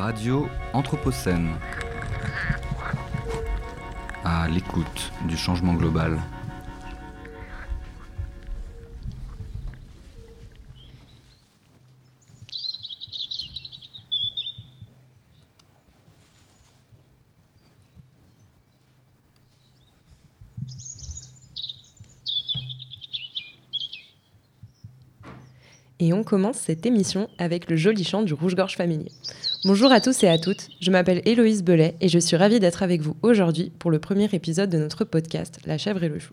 Radio Anthropocène. À l'écoute du changement global. Et on commence cette émission avec le joli chant du rouge-gorge familier. Bonjour à tous et à toutes, je m'appelle Héloïse Belay et je suis ravie d'être avec vous aujourd'hui pour le premier épisode de notre podcast La chèvre et le chou.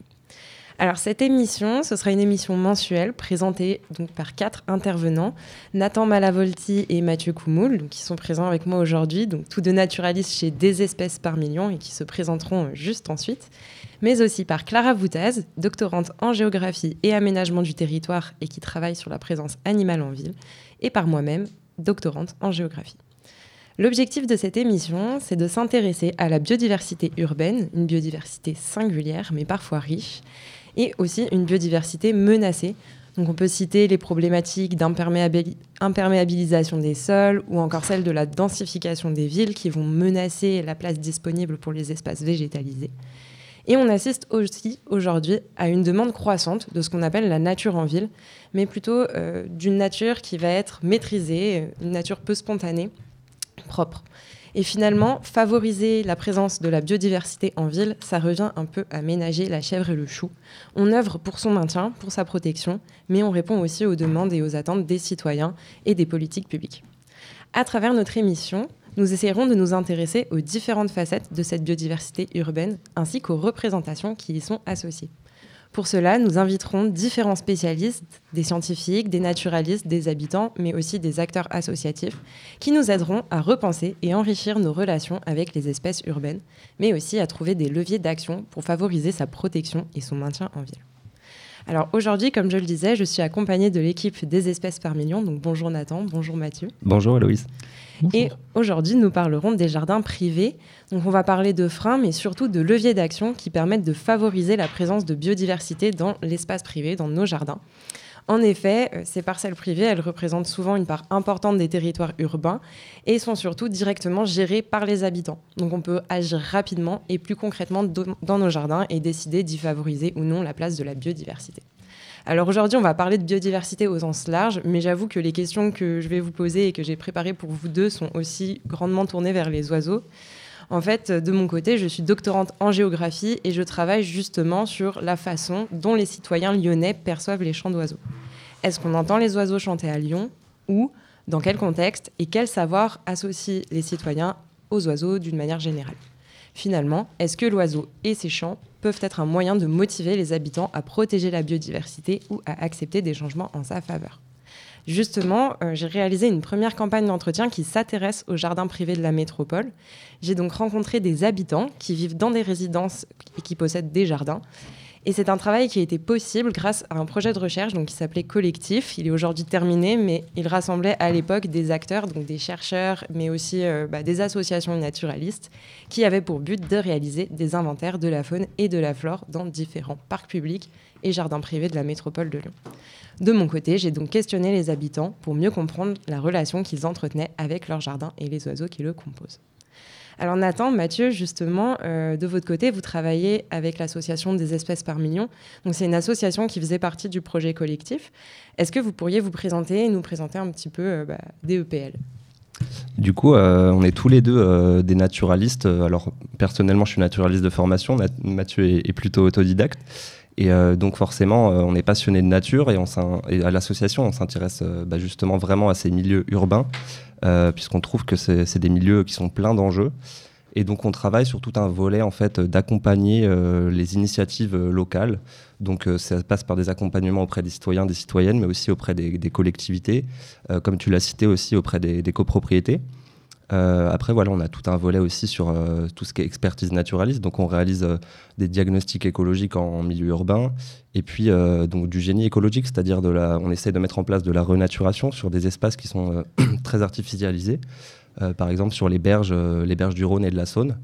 Alors cette émission, ce sera une émission mensuelle présentée donc par quatre intervenants, Nathan Malavolti et Mathieu Koumoul, qui sont présents avec moi aujourd'hui, donc tous deux naturalistes chez Des espèces par million et qui se présenteront juste ensuite mais aussi par Clara Voutaz, doctorante en géographie et aménagement du territoire et qui travaille sur la présence animale en ville, et par moi-même, doctorante en géographie. L'objectif de cette émission, c'est de s'intéresser à la biodiversité urbaine, une biodiversité singulière mais parfois riche, et aussi une biodiversité menacée. Donc on peut citer les problématiques d'imperméabilisation des sols ou encore celles de la densification des villes qui vont menacer la place disponible pour les espaces végétalisés. Et on assiste aussi aujourd'hui à une demande croissante de ce qu'on appelle la nature en ville, mais plutôt euh, d'une nature qui va être maîtrisée, une nature peu spontanée, propre. Et finalement, favoriser la présence de la biodiversité en ville, ça revient un peu à ménager la chèvre et le chou. On œuvre pour son maintien, pour sa protection, mais on répond aussi aux demandes et aux attentes des citoyens et des politiques publiques. À travers notre émission, nous essayerons de nous intéresser aux différentes facettes de cette biodiversité urbaine ainsi qu'aux représentations qui y sont associées. Pour cela, nous inviterons différents spécialistes, des scientifiques, des naturalistes, des habitants, mais aussi des acteurs associatifs, qui nous aideront à repenser et enrichir nos relations avec les espèces urbaines, mais aussi à trouver des leviers d'action pour favoriser sa protection et son maintien en ville. Alors aujourd'hui, comme je le disais, je suis accompagnée de l'équipe des espèces par million. Donc bonjour Nathan, bonjour Mathieu. Bonjour Héloïse. Et aujourd'hui, nous parlerons des jardins privés. Donc on va parler de freins, mais surtout de leviers d'action qui permettent de favoriser la présence de biodiversité dans l'espace privé, dans nos jardins. En effet, euh, ces parcelles privées, elles représentent souvent une part importante des territoires urbains et sont surtout directement gérées par les habitants. Donc on peut agir rapidement et plus concrètement dans nos jardins et décider d'y favoriser ou non la place de la biodiversité. Alors aujourd'hui, on va parler de biodiversité au sens large, mais j'avoue que les questions que je vais vous poser et que j'ai préparées pour vous deux sont aussi grandement tournées vers les oiseaux. En fait, de mon côté, je suis doctorante en géographie et je travaille justement sur la façon dont les citoyens lyonnais perçoivent les chants d'oiseaux. Est-ce qu'on entend les oiseaux chanter à Lyon ou dans quel contexte et quel savoir associe les citoyens aux oiseaux d'une manière générale? Finalement, est-ce que l'oiseau et ses chants peuvent être un moyen de motiver les habitants à protéger la biodiversité ou à accepter des changements en sa faveur? Justement, euh, j'ai réalisé une première campagne d'entretien qui s'intéresse aux jardins privés de la métropole. J'ai donc rencontré des habitants qui vivent dans des résidences et qui possèdent des jardins. Et c'est un travail qui a été possible grâce à un projet de recherche donc, qui s'appelait Collectif. Il est aujourd'hui terminé, mais il rassemblait à l'époque des acteurs, donc des chercheurs, mais aussi euh, bah, des associations naturalistes, qui avaient pour but de réaliser des inventaires de la faune et de la flore dans différents parcs publics et jardins privés de la métropole de Lyon. De mon côté, j'ai donc questionné les habitants pour mieux comprendre la relation qu'ils entretenaient avec leur jardin et les oiseaux qui le composent. Alors Nathan, Mathieu, justement, euh, de votre côté, vous travaillez avec l'association des espèces par million. Donc c'est une association qui faisait partie du projet collectif. Est-ce que vous pourriez vous présenter et nous présenter un petit peu euh, bah, DEPL du coup, euh, on est tous les deux des naturalistes. Alors, personnellement, je suis naturaliste de formation. Mathieu est, plutôt autodidacte. Et donc, forcément, on est passionné de nature et, à l'association, on s'intéresse bah, justement vraiment à ces milieux urbains euh, puisqu'on trouve que c'est des milieux qui sont pleins d'enjeux. Et donc on travaille sur tout un volet en fait d'accompagner euh, les initiatives euh, locales. Donc ça passe par des accompagnements auprès des citoyens, des citoyennes, mais aussi auprès des, collectivités, comme tu l'as cité aussi auprès des copropriétés. Euh, après, voilà, on a tout un volet aussi sur euh, tout ce qui est expertise naturaliste. Donc, on réalise euh, des diagnostics écologiques en, milieu urbain et puis donc du génie écologique, c'est-à-dire de on essaie de mettre en place de la renaturation sur des espaces qui sont très artificialisés, par exemple sur les berges, les berges du Rhône et de la Saône.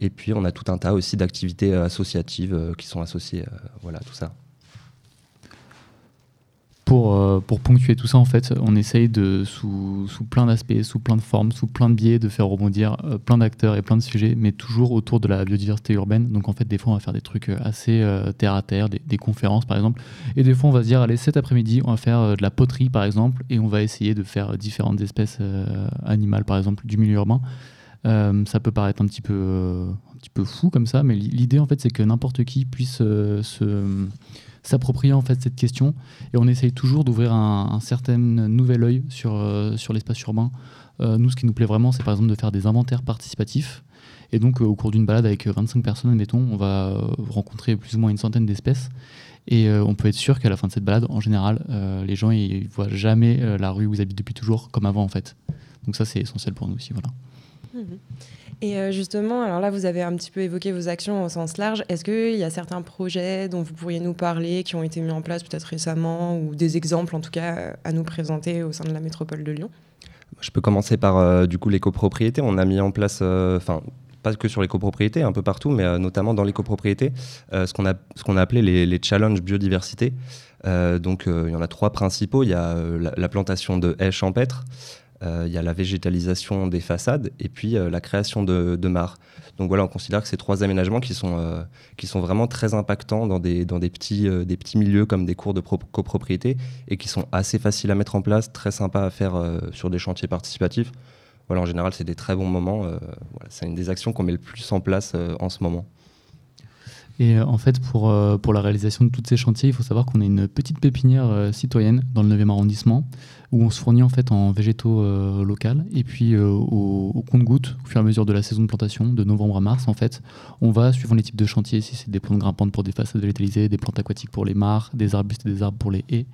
Et puis, on a tout un tas aussi d'activités associatives qui sont associées, voilà, tout ça. Pour, euh, pour ponctuer tout ça, en fait, on essaye de, sous, plein d'aspects, sous plein de formes, sous plein de biais, de faire rebondir euh, plein d'acteurs et plein de sujets, mais toujours autour de la biodiversité urbaine. Donc, en fait, des fois, on va faire des trucs euh, assez terre à terre, des, conférences, par exemple. Et des fois, on va se dire, allez, cet après-midi, on va faire de la poterie, par exemple, et on va essayer de faire différentes espèces animales, par exemple, du milieu urbain. ça peut paraître un petit peu, petit peu fou comme ça, mais l'idée, en fait, c'est que n'importe qui puisse se s'approprier en fait cette question et on essaye toujours d'ouvrir un, certain nouvel œil sur, euh, sur l'espace urbain. Euh, nous, ce qui nous plaît vraiment, c'est par exemple de faire des inventaires participatifs. Et donc, euh, au cours d'une balade avec 25 personnes, admettons, on va rencontrer plus ou moins une centaine d'espèces. Et on peut être sûr qu'à la fin de cette balade, en général, les gens ils voient jamais la rue où ils habitent depuis toujours comme avant en fait. Donc ça, c'est essentiel pour nous aussi. Voilà. Mmh et euh, justement, alors là, vous avez un petit peu évoqué vos actions au sens large. Est-ce qu'il y a certains projets dont vous pourriez nous parler, qui ont été mis en place peut-être récemment, ou des exemples en tout cas à nous présenter au sein de la métropole de Lyon? Je peux commencer par euh, du coup les copropriétés. On a mis en place, euh, enfin pas que sur les copropriétés, un peu partout, mais notamment dans les copropriétés, ce qu'on a, a appelé les, les challenges biodiversité. donc il y en a trois principaux. Il y a la, plantation de haies champêtres. Euh, il y a la végétalisation des façades et puis euh, la création de, mares. Donc voilà, on considère que ces trois aménagements qui sont, euh, qui sont vraiment très impactants dans des, dans des, petits, des petits milieux comme des cours de copropriété et qui sont assez faciles à mettre en place, très sympas à faire sur des chantiers participatifs. Voilà, en général, c'est des très bons moments. C'est une des actions qu'on met le plus en place en ce moment. Et en fait, pour, pour la réalisation de tous ces chantiers, il faut savoir qu'on est une petite pépinière citoyenne dans le 9e arrondissement où on se fournit en fait en végétaux euh, et puis euh, au, compte-goutte, au fur et à mesure de la saison de plantation, de novembre à mars en fait, on va suivant les types de chantiers, si c'est des plantes grimpantes pour des façades végétalisées, des plantes aquatiques pour les mares, des arbustes et des arbres pour les haies.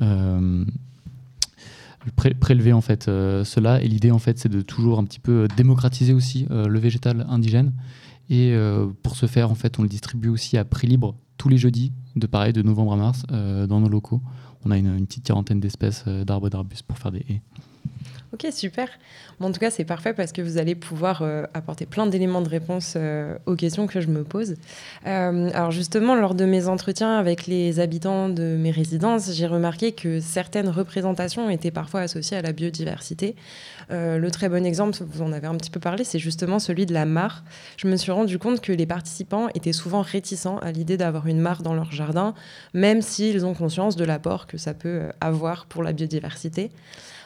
Euh, prélever en fait cela. Et l'idée en fait c'est de toujours un petit peu démocratiser aussi le végétal indigène et pour ce faire en fait on le distribue aussi à prix libre tous les jeudis de pareil de novembre à mars dans nos locaux on a une, petite quarantaine d'espèces euh, d'arbres et d'arbustes pour faire des haies. Ok, super. en tout cas, c'est parfait parce que vous allez pouvoir euh, apporter plein d'éléments de réponse euh, aux questions que je me pose. Euh, alors justement, lors de mes entretiens avec les habitants de mes résidences, j'ai remarqué que certaines représentations étaient parfois associées à la biodiversité. Le très bon exemple, vous en avez un petit peu parlé, c'est justement celui de la mare. Je me suis rendu compte que les participants étaient souvent réticents à l'idée d'avoir une mare dans leur jardin, même s'ils ont conscience de l'apport que ça peut avoir pour la biodiversité.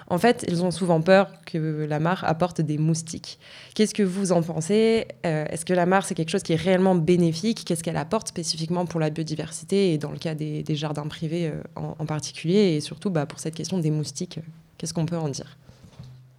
En fait, ils ont souvent peur que la mare apporte des moustiques. Qu'est-ce que vous en pensez? Euh, Est-ce que la mare, c'est quelque chose qui est réellement bénéfique? Qu'est-ce qu'elle apporte spécifiquement pour la biodiversité et dans le cas des, jardins privés euh, en, particulier? Et surtout, bah, pour cette question des moustiques, qu'est-ce qu'on peut en dire?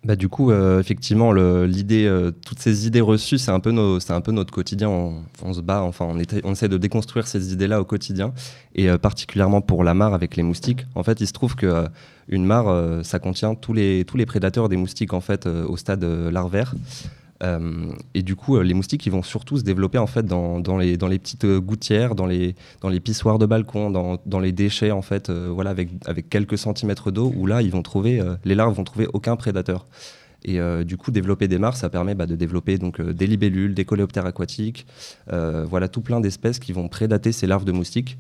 Bah, du coup, euh, effectivement, l'idée, toutes ces idées reçues, c'est un peu un peu notre quotidien. On, se bat, enfin, on, on, essaie de déconstruire ces idées-là au quotidien, et particulièrement pour la mare avec les moustiques. En fait, il se trouve que une mare, euh, ça contient tous les, tous les prédateurs des moustiques en fait euh, au stade euh, larvaire. Et du coup, les moustiques, ils vont surtout se développer en fait dans, les, petites gouttières, dans les, pissoirs de balcon, dans, les déchets en fait, voilà, avec, quelques centimètres d'eau, où là, ils vont trouver, les larves vont trouver aucun prédateur. Et du coup, développer des mares, ça permet bah, de développer donc des libellules, des coléoptères aquatiques, voilà tout plein d'espèces qui vont prédater ces larves de moustiques.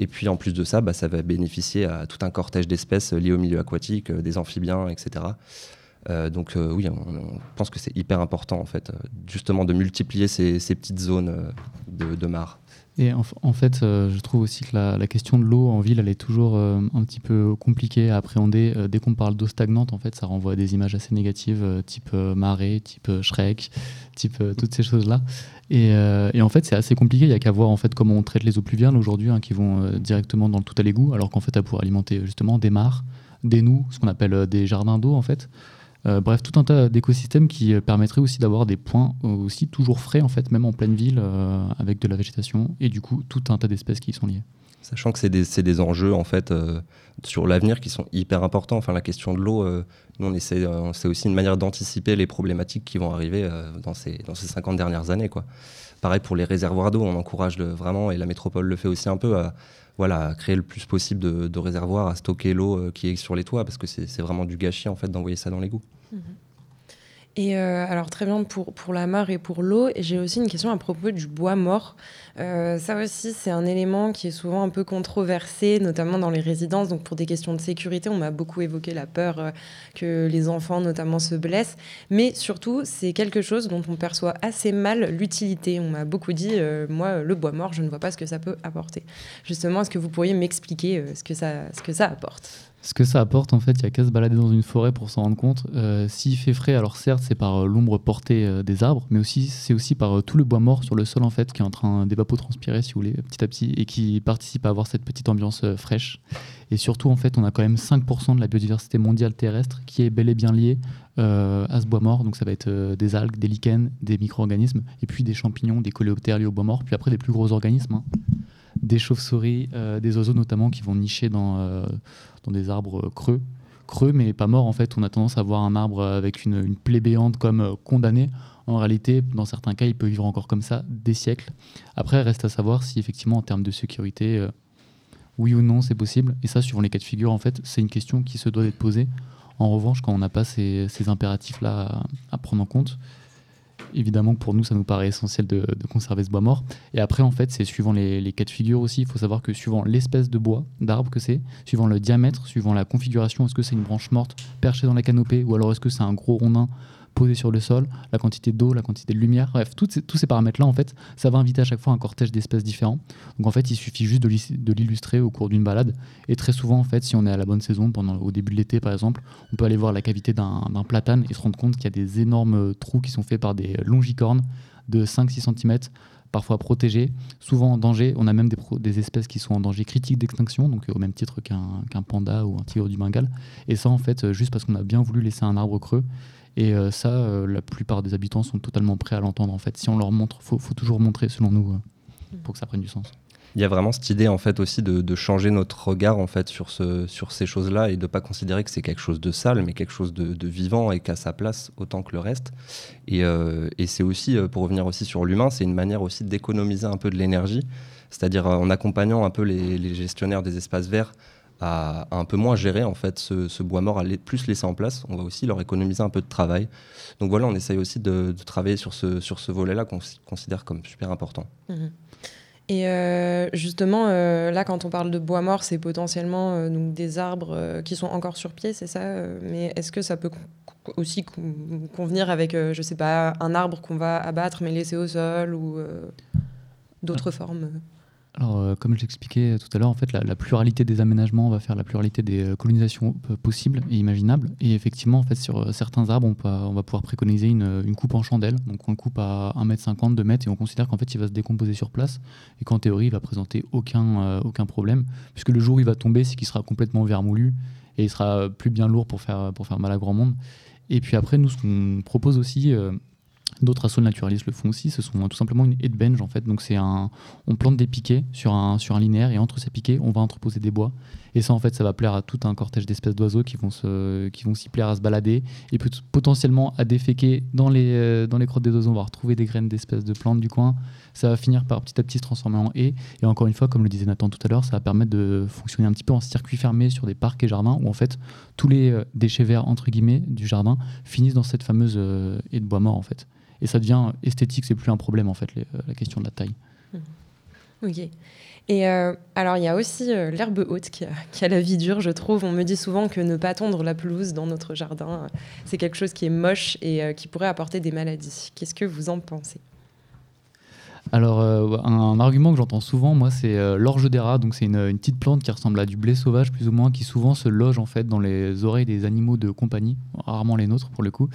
Et puis en plus de ça, bah, ça va bénéficier à tout un cortège d'espèces liées au milieu aquatique, euh, des amphibiens, etc. Euh, donc euh, oui, on, pense que c'est hyper important en fait, justement de multiplier ces, petites zones de, de mares. Et en, fait, je trouve aussi que la, question de l'eau en ville, elle est toujours un petit peu compliquée à appréhender. dès qu'on parle d'eau stagnante, en fait, ça renvoie à des images assez négatives, type marée, type Shrek, type toutes ces choses-là. Euh, et, en fait, c'est assez compliqué. Il n'y a qu'à voir en fait comment on traite les eaux pluviales aujourd'hui, hein, qui vont euh, directement dans le tout à l'égout, alors qu'en fait, elles pourraient alimenter justement des mares, des nous, ce qu'on appelle euh, des jardins d'eau en fait. Bref, tout un tas d'écosystèmes qui permettraient aussi d'avoir des points aussi toujours frais en fait, même en pleine ville, avec de la végétation et du coup tout un tas d'espèces qui y sont liées. Sachant que c'est des, des, enjeux en fait sur l'avenir qui sont hyper importants. Enfin, la question de l'eau, nous c'est aussi une manière d'anticiper les problématiques qui vont arriver dans, ces, dans ces 50 dernières années. Quoi. Pareil pour les réservoirs d'eau, on encourage le, vraiment, et la métropole le fait aussi un peu, à, voilà, créer le plus possible de, réservoirs, à stocker l'eau qui est sur les toits, parce que c'est vraiment du gâchis en fait d'envoyer ça dans l'égout. Mmh Et euh, alors très bien pour, pour la mare et pour l'eau. J'ai aussi une question à propos du bois mort. Euh, ça aussi, c'est un élément qui est souvent un peu controversé, notamment dans les résidences. Donc pour des questions de sécurité, on m'a beaucoup évoqué la peur euh, que les enfants notamment se blessent. Mais surtout, c'est quelque chose dont on perçoit assez mal l'utilité. On m'a beaucoup dit, moi, le bois mort, je ne vois pas ce que ça peut apporter. Justement, est-ce que vous pourriez m'expliquer ce, ce que ça apporte? Ce que ça apporte, en fait, il n'y a qu'à se balader dans une forêt pour s'en rendre compte. Euh, s'il fait frais, alors certes, c'est par euh, l'ombre portée euh, des arbres, mais aussi c'est aussi par tout le bois mort sur le sol, en fait, qui est en train d'évapotranspirer, si vous voulez, petit à petit, et qui participe à avoir cette petite ambiance fraîche. Et surtout, en fait, on a quand même 5% de la biodiversité mondiale terrestre qui est bel et bien liée à ce bois mort. Donc ça va être des algues, des lichens, des micro-organismes, et puis des champignons, des coléoptères liés au bois mort, puis après des plus gros organismes. Hein. Des chauves-souris, des oiseaux notamment qui vont nicher dans, dans des arbres creux. Creux, mais pas morts en fait. On a tendance à voir un arbre avec une, plaie béante comme euh, condamné. En réalité, dans certains cas, il peut vivre encore comme ça des siècles. Après, reste à savoir si effectivement, en termes de sécurité, euh, oui ou non, c'est possible. Et ça, suivant les cas de figure, en fait, c'est une question qui se doit d'être posée. En revanche, quand on n'a pas ces, impératifs-là à, prendre en compte, évidemment pour nous, ça nous paraît essentiel de, conserver ce bois mort. Et après, en fait, c'est suivant les, cas de figure aussi. Il faut savoir que suivant l'espèce de bois, d'arbre que c'est, suivant le diamètre, suivant la configuration, est-ce que c'est une branche morte perchée dans la canopée ou alors est-ce que c'est un gros rondin posé sur le sol, la quantité d'eau, la quantité de lumière, bref, tous ces, paramètres-là, en fait, ça va inviter à chaque fois un cortège d'espèces différents. Donc en fait, il suffit juste de l'illustrer au cours d'une balade. Et très souvent, en fait, si on est à la bonne saison, pendant, au début de l'été par exemple, on peut aller voir la cavité d'un platane et se rendre compte qu'il y a des énormes trous qui sont faits par des longicornes de 5-6 cm parfois protégés, souvent en danger. On a même des, des espèces qui sont en danger critique d'extinction, donc au même titre qu'un panda ou un tigre du Bengale. Et ça, en fait, juste parce qu'on a bien voulu laisser un arbre creux. Et euh, ça, euh, la plupart des habitants sont totalement prêts à l'entendre. En fait, si on leur montre, faut, faut toujours montrer, selon nous, euh, pour que ça prenne du sens. Il y a vraiment cette idée en fait aussi de, changer notre regard en fait sur, ce, sur ces choses-là et de pas considérer que c'est quelque chose de sale, mais quelque chose de, vivant et qu'à sa place autant que le reste. Et, et c'est aussi, pour revenir aussi sur l'humain, c'est une manière aussi d'économiser un peu de l'énergie, c'est-à-dire en accompagnant un peu les, les gestionnaires des espaces verts à, un peu moins gérer en fait ce, bois mort, à plus laisser en place. On va aussi leur économiser un peu de travail. Donc voilà, on essaye aussi de, travailler sur ce, sur ce volet-là qu'on considère comme super important. Mhm. Et euh, justement, euh, là, quand on parle de bois mort, c'est potentiellement euh, donc des arbres qui sont encore sur pied, c'est ça Mais est-ce que ça peut aussi convenir avec, je sais pas, un arbre qu'on va abattre mais laisser au sol ou d'autres formes alors, euh, comme je l'expliquais tout à l'heure, en fait, la, pluralité des aménagements va faire la pluralité des euh, colonisations euh, possibles et imaginables. Et effectivement, en fait, sur certains arbres, on, va pouvoir préconiser une, coupe en chandelle. Donc, on coupe à 1m50, 2m, et on considère qu'en fait, il va se décomposer sur place et qu'en théorie, il va présenter aucun, problème, puisque le jour où il va tomber, c'est qu'il sera complètement vermoulu et il sera plus bien lourd pour faire mal à grand monde. Et puis après, nous, ce qu'on propose aussi, D'autres assauts naturalistes le font aussi. Ce sont tout simplement une headbench en fait. Donc c'est un, on plante des piquets sur un sur un linéaire et entre ces piquets, on va entreposer des bois. Et ça en fait, ça va plaire à tout un cortège d'espèces d'oiseaux qui vont se, qui vont s'y plaire à se balader et potentiellement à déféquer dans les euh, dans les crottes des oiseaux. On va retrouver des graines d'espèces de plantes du coin. Ça va finir par petit à petit se transformer en haie. Et encore une fois, comme le disait Nathan tout à l'heure, ça va permettre de fonctionner un petit peu en circuit fermé sur des parcs et jardins où en fait tous les euh, déchets verts entre guillemets du jardin finissent dans cette fameuse euh, haie de bois mort en fait et ça devient esthétique, c'est plus un problème en fait, euh, la question de la taille. Mmh. Ok. Et euh, alors, il y a aussi euh, l'herbe haute qui a, la vie dure, je trouve. On me dit souvent que ne pas tondre la pelouse dans notre jardin, c'est quelque chose qui est moche et qui pourrait apporter des maladies. Qu'est-ce que vous en pensez? Alors, euh, un, argument que j'entends souvent, moi, c'est euh, l'orge des rats. Donc, c'est une, petite plante qui ressemble à du blé sauvage, plus ou moins, qui souvent se loge en fait dans les oreilles des animaux de compagnie, rarement les nôtres pour le coup.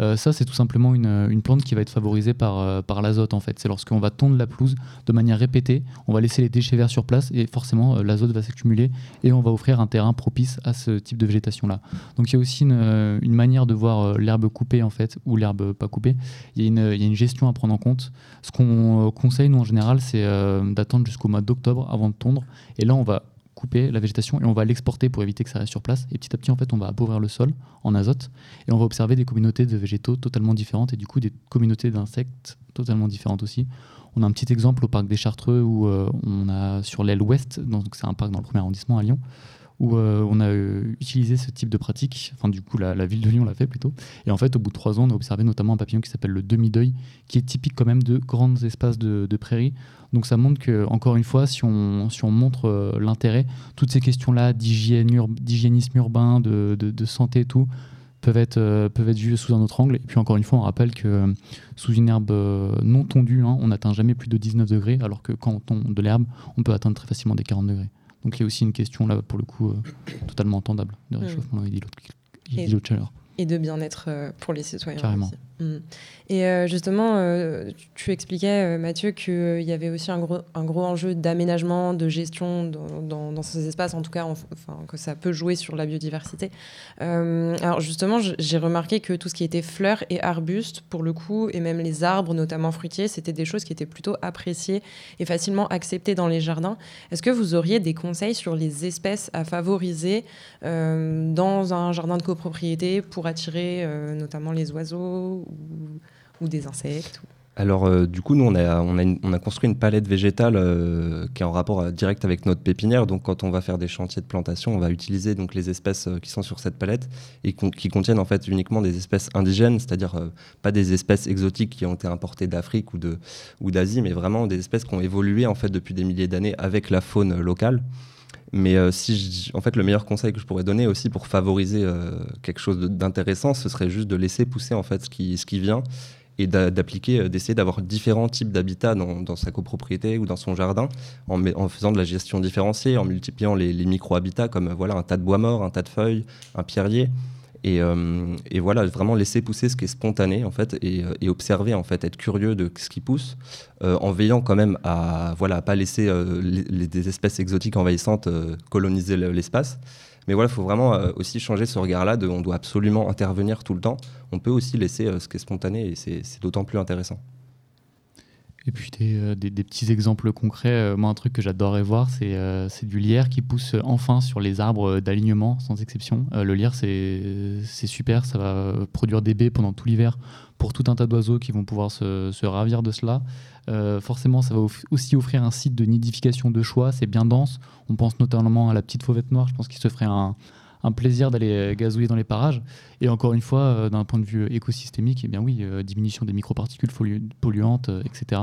Euh, ça, c'est tout simplement une, plante qui va être favorisée par, l'azote en fait. C'est lorsqu'on va tondre la pelouse de manière répétée, on va laisser les déchets verts sur place et forcément l'azote va s'accumuler et on va offrir un terrain propice à ce type de végétation là. Donc, il y a aussi une, manière de voir l'herbe coupée en fait ou l'herbe pas coupée. Il y, il y, a une gestion à prendre en compte. Ce qu'on conseil, nous, en général, c'est euh, d'attendre jusqu'au mois d'octobre avant de tondre. Et là, on va couper la végétation et on va l'exporter pour éviter que ça reste sur place. Et petit à petit, en fait, on va appauvrir le sol en azote et on va observer des communautés de végétaux totalement différentes et du coup des communautés d'insectes totalement différentes aussi. On a un petit exemple au parc des Chartreux où euh, on a sur l'aile ouest, donc c'est un parc dans le premier arrondissement à Lyon, où on a utilisé ce type de pratique. Enfin, du coup, la, ville de Lyon l'a fait plutôt. Et en fait, au bout de trois ans, on a observé notamment un papillon qui s'appelle le demi-deuil, qui est typique quand même de grands espaces de, de prairies. Donc ça montre que, encore une fois, si on, montre l'intérêt, toutes ces questions-là d'hygiénisme urbain, de, santé et tout, peuvent être, euh, peuvent être vues sous un autre angle. Et puis encore une fois, on rappelle que euh, sous une herbe euh, non tondue, hein, on n'atteint jamais plus de 19 degrés, alors que quand on tombe de l'herbe, on peut atteindre très facilement des 40 degrés. Donc il y a aussi une question là, pour le coup, totalement entendable de hmm. réchauffement et d'îlot de chaleur. Et de bien-être pour les citoyens. Carrément. Mm. Et euh, justement, euh, tu expliquais, euh, Mathieu, qu'il y avait aussi un gros, un gros enjeu d'aménagement, de gestion dans, dans, ces espaces, en tout cas, que ça peut jouer sur la biodiversité. alors justement, j'ai remarqué que tout ce qui était fleurs et arbustes, pour le coup, et même les arbres, notamment fruitiers, c'était des choses qui étaient plutôt appréciées et facilement acceptées dans les jardins. Est-ce que vous auriez des conseils sur les espèces à favoriser dans un jardin de copropriété pour attirer notamment les oiseaux ou, des insectes Alors, euh, du coup, nous, on a, on a, construit une palette végétale euh, qui est en rapport euh, direct avec notre pépinière. Donc, quand on va faire des chantiers de plantation, on va utiliser donc, les espèces qui sont sur cette palette et qui contiennent en fait uniquement des espèces indigènes, c'est-à-dire pas des espèces exotiques qui ont été importées d'Afrique ou d'Asie, ou mais vraiment des espèces qui ont évolué en fait depuis des milliers d'années avec la faune locale. Mais euh, si en fait, le meilleur conseil que je pourrais donner aussi pour favoriser euh, quelque chose d'intéressant, ce serait juste de laisser pousser en fait ce qui, ce qui vient et d'appliquer, euh, d'essayer d'avoir différents types d'habitats dans, sa copropriété ou dans son jardin, en, en, faisant de la gestion différenciée, en multipliant les, les micro-habitats comme voilà un tas de bois mort, un tas de feuilles, un pierrier. Euh, et, voilà, vraiment laisser pousser ce qui est spontané en fait et, euh, observer en fait, être curieux de ce qui pousse, euh, en veillant quand même à voilà pas laisser des espèces exotiques envahissantes coloniser l'espace. Mais voilà, il faut vraiment aussi changer ce regard-là on doit absolument intervenir tout le temps. On peut aussi laisser ce qui est spontané et c'est d'autant plus intéressant. Et puis des, des, petits exemples concrets. moi, un truc que j'adorerais voir, c'est du lierre qui pousse enfin sur les arbres d'alignement, sans exception. le lierre, c'est super, ça va produire des baies pendant tout l'hiver pour tout un tas d'oiseaux qui vont pouvoir se, se ravir de cela. forcément, ça va aussi offrir un site de nidification de choix, c'est bien dense. On pense notamment à la petite fauvette noire, je pense qu'il se ferait un, un plaisir d'aller euh, gazouiller dans les parages. Et encore une fois, euh, d'un point de vue écosystémique, eh bien oui, euh, diminution des microparticules polluantes, etc.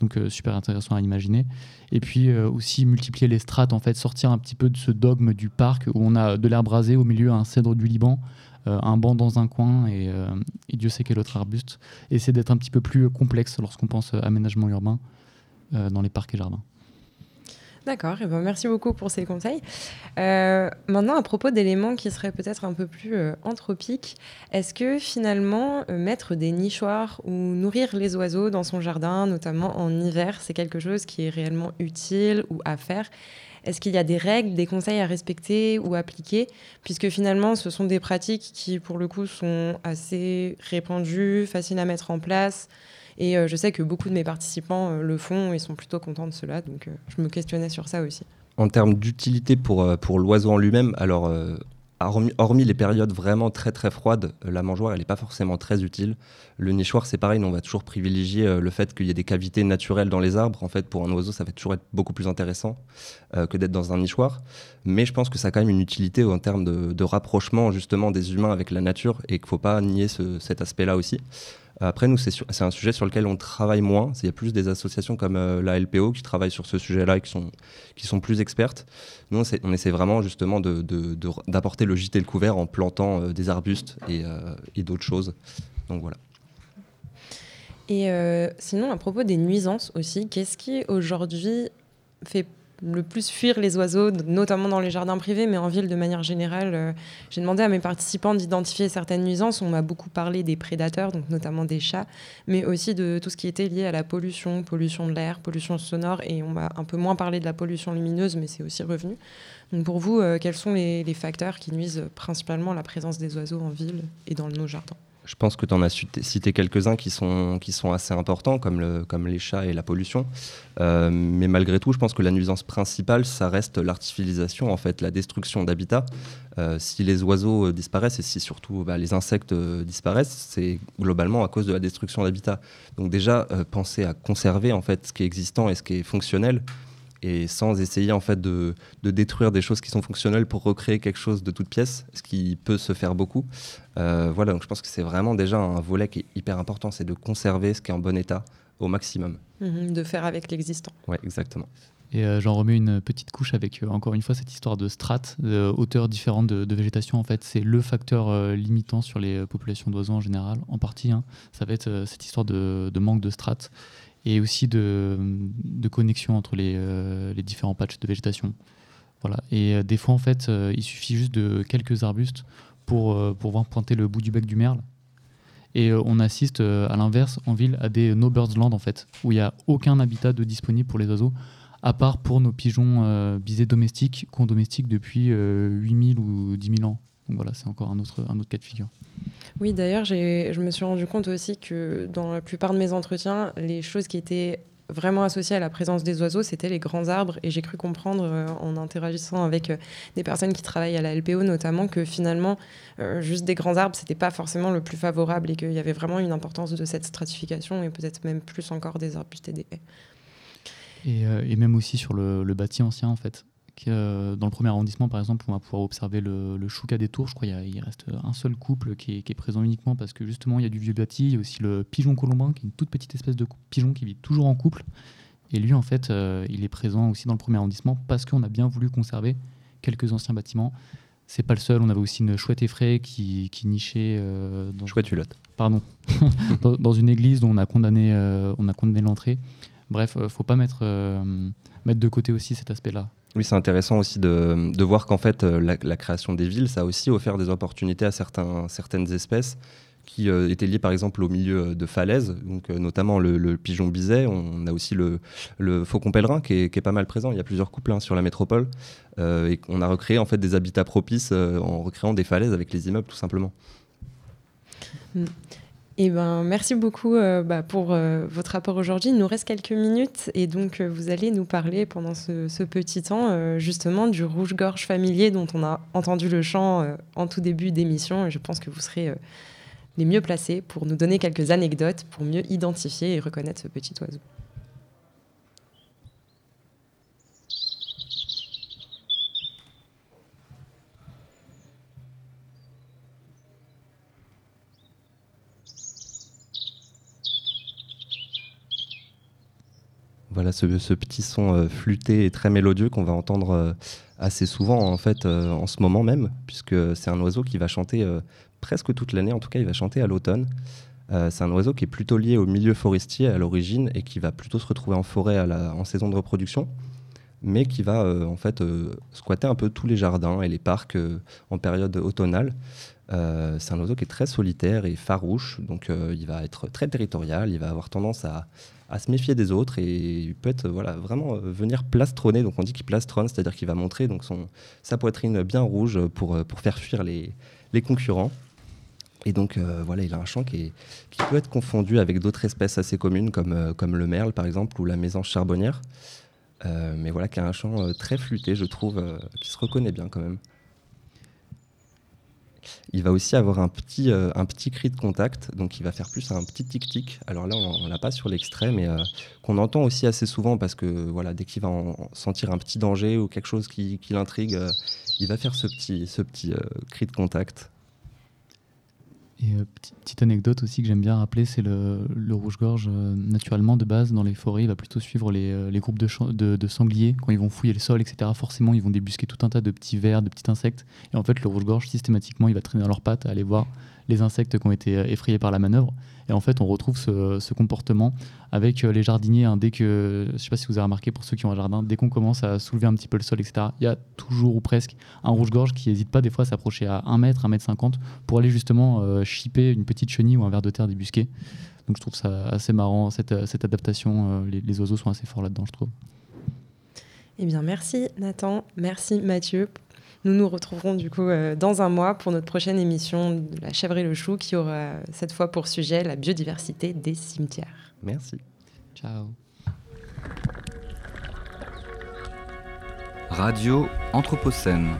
Donc super intéressant à imaginer. Et puis aussi multiplier les strates, en fait, sortir un petit peu de ce dogme du parc où on a de l'herbe rasée au milieu un cèdre du Liban, un banc dans un coin et, Dieu sait quel autre arbuste. Essayer d'être un petit peu plus complexe lorsqu'on pense aménagement urbain dans les parcs et jardins. D'accord, eh ben merci beaucoup pour ces conseils. Euh, maintenant, à propos d'éléments qui seraient peut-être un peu plus euh, anthropiques, est-ce que finalement, euh, mettre des nichoirs ou nourrir les oiseaux dans son jardin, notamment en hiver, c'est quelque chose qui est réellement utile ou à faire? Est-ce qu'il y a des règles, des conseils à respecter ou appliquer? Puisque finalement, ce sont des pratiques qui, pour le coup, sont assez répandues, faciles à mettre en place. Et euh, je sais que beaucoup de mes participants euh, le font et sont plutôt contents de cela. Donc euh, je me questionnais sur ça aussi. En termes d'utilité pour, pour l'oiseau en lui-même, alors hormis, les périodes vraiment très très froides, la mangeoire elle n'est pas forcément très utile. Le nichoir c'est pareil, on va toujours privilégier le fait qu'il y ait des cavités naturelles dans les arbres. En fait, pour un oiseau, ça va toujours être beaucoup plus intéressant que d'être dans un nichoir. Mais je pense que ça a quand même une utilité en termes de, rapprochement justement des humains avec la nature et qu'il ne faut pas nier cet aspect-là aussi. Après, nous, c'est un sujet sur lequel on travaille moins. Il y a plus des associations comme euh, la LPO qui travaillent sur ce sujet-là et qui sont, qui sont plus expertes. Nous, on, essaie vraiment justement d'apporter le gîte et le couvert en plantant euh, des arbustes et, euh, et d'autres choses. Donc voilà. Et sinon, à propos des nuisances aussi, qu'est-ce qui aujourd'hui fait le plus fuir les oiseaux, notamment dans les jardins privés, mais en ville de manière générale. Euh, j'ai demandé à mes participants d'identifier certaines nuisances. On m'a beaucoup parlé des prédateurs, donc notamment des chats, mais aussi de tout ce qui était lié à la pollution, pollution de l'air, pollution sonore, et on m'a un peu moins parlé de la pollution lumineuse, mais c'est aussi revenu. Donc pour vous, euh, quels sont les, les facteurs qui nuisent principalement à la présence des oiseaux en ville et dans nos jardins? Je pense que tu en as cité quelques-uns qui sont, assez importants, comme, le, comme les chats et la pollution. Euh, mais malgré tout, je pense que la nuisance principale, ça reste l'artificialisation, en fait, la destruction d'habitats. Euh, si les oiseaux euh, disparaissent et si surtout bah, les insectes disparaissent, c'est globalement à cause de la destruction d'habitats. Donc déjà, penser à conserver en fait ce qui est existant et ce qui est fonctionnel et sans essayer en fait de, détruire des choses qui sont fonctionnelles pour recréer quelque chose de toute pièce, ce qui peut se faire beaucoup. Euh, voilà, donc je pense que c'est vraiment déjà un volet qui est hyper important, c'est de conserver ce qui est en bon état au maximum. Mhm, de faire avec l'existant. Oui, exactement. Et euh, j'en remets une petite couche avec, euh, encore une fois, cette histoire de strates, de hauteurs différentes de, végétation. En fait, c'est le facteur limitant sur les populations d'oiseaux en général, en partie. Hein. Ça va être cette histoire de, de manque de strates et aussi de, de connexion entre les, euh, les, différents patchs de végétation. Voilà. Et euh, des fois, en fait, euh, il suffit juste de quelques arbustes pour, pour voir pointer le bout du bec du merle. Et on assiste à l'inverse en ville à des no birds land en fait, où il n'y a aucun habitat de disponible pour les oiseaux, à part pour nos pigeons bisés domestiques qu'on domestique depuis 8000 ou 10 000 ans. Donc voilà, c'est encore un autre, un autre cas de figure. Oui, d'ailleurs, je me suis rendu compte aussi que dans la plupart de mes entretiens, les choses qui étaient vraiment associées à la présence des oiseaux, c'était les grands arbres. Et j'ai cru comprendre euh, en interagissant avec euh, des personnes qui travaillent à la LPO notamment que finalement, euh, juste des grands arbres, c'était pas forcément le plus favorable et qu'il y avait vraiment une importance de cette stratification et peut-être même plus encore des arbustes et des haies. Et, et même aussi sur le, le bâti ancien, en fait. Euh, dans le premier arrondissement, par exemple, on va pouvoir observer le, le chouca des tours. Je crois qu'il reste un seul couple qui est, présent uniquement parce que justement, il y a du vieux bâti. Il y a aussi le pigeon colombin, qui est une toute petite espèce de pigeon qui vit toujours en couple. Et lui, en fait, euh, il est présent aussi dans le premier arrondissement parce qu'on a bien voulu conserver quelques anciens bâtiments. C'est pas le seul. On avait aussi une chouette effraie qui, qui nichait euh, dans chouette hulotte. Pardon, dans, une église dont on a condamné, on a condamné l'entrée. Bref, faut pas mettre mettre de côté aussi cet aspect-là. Oui, c'est intéressant aussi de, voir qu'en fait, euh, la, création des villes, ça a aussi offert des opportunités à certaines espèces qui euh, étaient liées par exemple au milieu de falaises, donc euh, notamment le, pigeon biset. On a aussi le, faucon pèlerin qui est, pas mal présent. Il y a plusieurs couples hein, sur la métropole. et on a recréé en fait des habitats propices en recréant des falaises avec les immeubles tout simplement. Eh ben, merci beaucoup euh, bah, pour euh, votre rapport aujourd'hui. Il nous reste quelques minutes et donc euh, vous allez nous parler pendant ce, petit temps justement du rouge-gorge familier dont on a entendu le chant en tout début d'émission et je pense que vous serez les mieux placés pour nous donner quelques anecdotes pour mieux identifier et reconnaître ce petit oiseau. Voilà ce, petit son euh, flûté et très mélodieux qu'on va entendre euh, assez souvent en fait euh, en ce moment même, puisque c'est un oiseau qui va chanter presque toute l'année. En tout cas, il va chanter à l'automne. c'est un oiseau qui est plutôt lié au milieu forestier à l'origine et qui va plutôt se retrouver en forêt en saison de reproduction, mais qui va en fait squatter un peu tous les jardins et les parcs en période automnale. C'est un oiseau qui est très solitaire et farouche, donc il va être très territorial, il va avoir tendance à, se méfier des autres et il peut être voilà vraiment euh, venir plastronner. Donc on dit qu'il plastronne c'est-à-dire qu'il va montrer donc son sa poitrine bien rouge pour euh, pour faire fuir les, les concurrents. Et donc euh, voilà il a un chant qui, qui peut être confondu avec d'autres espèces assez communes comme comme le merle par exemple ou la mésange charbonnière. Mais voilà qui a un chant très flûté je trouve qui se reconnaît bien quand même il va aussi avoir un petit, euh, un petit cri de contact, donc il va faire plus un petit tic-tic. Alors là, on l'a pas sur l'extrait, mais euh, qu'on entend aussi assez souvent parce que voilà, dès qu'il va sentir un petit danger ou quelque chose qui, l'intrigue, euh, il va faire ce petit, ce petit cri de contact. Et euh, petite anecdote aussi que j'aime bien rappeler, c'est le, rouge-gorge, euh, naturellement, de base, dans les forêts, il va plutôt suivre les, euh, groupes de, de, sangliers. Quand ils vont fouiller le sol, etc., forcément, ils vont débusquer tout un tas de petits vers, de petits insectes. Et en fait, le rouge-gorge, systématiquement, il va traîner dans leurs pattes, aller voir les insectes qui ont été effrayés par la manœuvre. Et en fait, on retrouve ce, comportement avec euh, les jardiniers. Hein, dès que, je ne sais pas si vous avez remarqué pour ceux qui ont un jardin, dès qu'on commence à soulever un petit peu le sol, etc., il y a toujours ou presque un rouge-gorge qui n'hésite pas des fois à s'approcher à 1 mètre, 1 mètre 50 pour aller justement euh, chipper une petite chenille ou un ver de terre débusqué. Donc je trouve ça assez marrant, cette, euh, adaptation. les, les, oiseaux sont assez forts là-dedans, je trouve. Eh bien, merci Nathan, merci Mathieu nous nous retrouverons du coup euh, dans un mois pour notre prochaine émission de la chèvre et le chou qui aura cette fois pour sujet la biodiversité des cimetières. Merci. Ciao. Radio Anthropocène.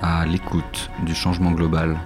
À l'écoute du changement global.